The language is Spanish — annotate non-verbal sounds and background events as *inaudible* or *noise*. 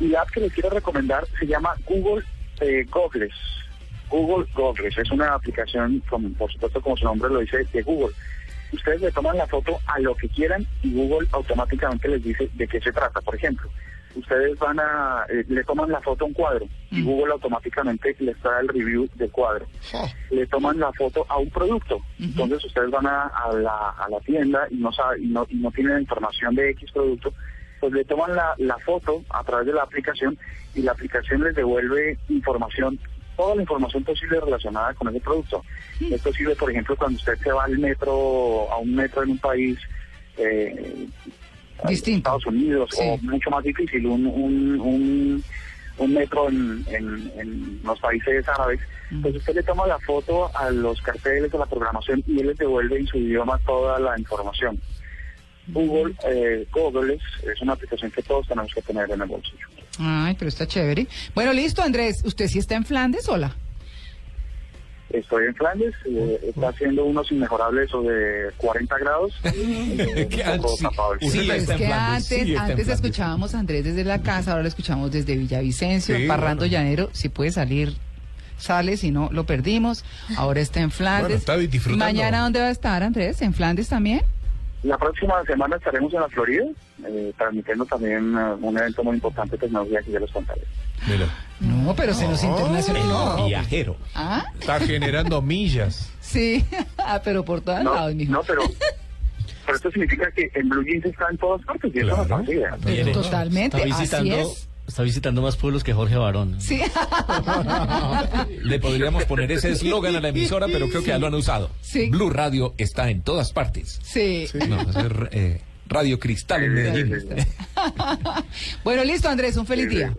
Y la app que les quiero recomendar se llama Google eh, Goggles. Google Goggles es una aplicación, como, por supuesto, como su nombre lo dice, de Google. Ustedes le toman la foto a lo que quieran y Google automáticamente les dice de qué se trata. Por ejemplo, ustedes van a, eh, le toman la foto a un cuadro y Google automáticamente les da el review del cuadro. Le toman la foto a un producto. Entonces ustedes van a, a la, a la tienda y no, sabe- y no, y no tienen información de X producto, pues le toman la, la foto a través de la aplicación y la aplicación les devuelve información, toda la información posible relacionada con ese producto. Esto sirve, por ejemplo, cuando usted se va al metro, a un metro en un país eh, Distinto. Estados Unidos Sí. o mucho más difícil, un, un, un, un metro en, en, en los países árabes, pues usted le toma la foto a los carteles de la programación y él les devuelve en su idioma toda la información. Google eh, es una aplicación que todos tenemos que tener en el bolsillo. Ay, pero está chévere. Bueno, listo, Andrés. ¿Usted sí está en Flandes sola? Estoy en Flandes, eh, está haciendo unos inmejorables o de 40 grados. *laughs* Eh, sí, que antes, antes escuchábamos a Andrés desde la casa, ahora lo escuchamos desde Villavicencio, Parrando. Llanero. Si puede salir, sale, si no, lo perdimos. Ahora está en Flandes. Mañana, ¿dónde va a estar Andrés? ¿En Flandes también? La próxima semana estaremos en la Florida, eh, transmitiendo también eh, un evento muy importante de tecnología que ya les contaré. Mira, No, pero se nos internacionalizó. viajero. ¿Ah? Está generando millas. Sí, *laughs* ah, pero por todos No, lados, mijo. no, pero, pero esto significa que en Blue Jeans está en todas partes y eso no es Claro. Pero Mire, totalmente, Está así visitando, es. Está visitando más pueblos que Jorge Barón. Sí, *laughs* Le podríamos poner ese eslogan a la emisora, pero creo que ya lo han usado. Sí. Blue Radio está en todas partes. sí. No, es eh, Radio Cristal en Medellín. *laughs* bueno, listo, Andrés, un feliz día.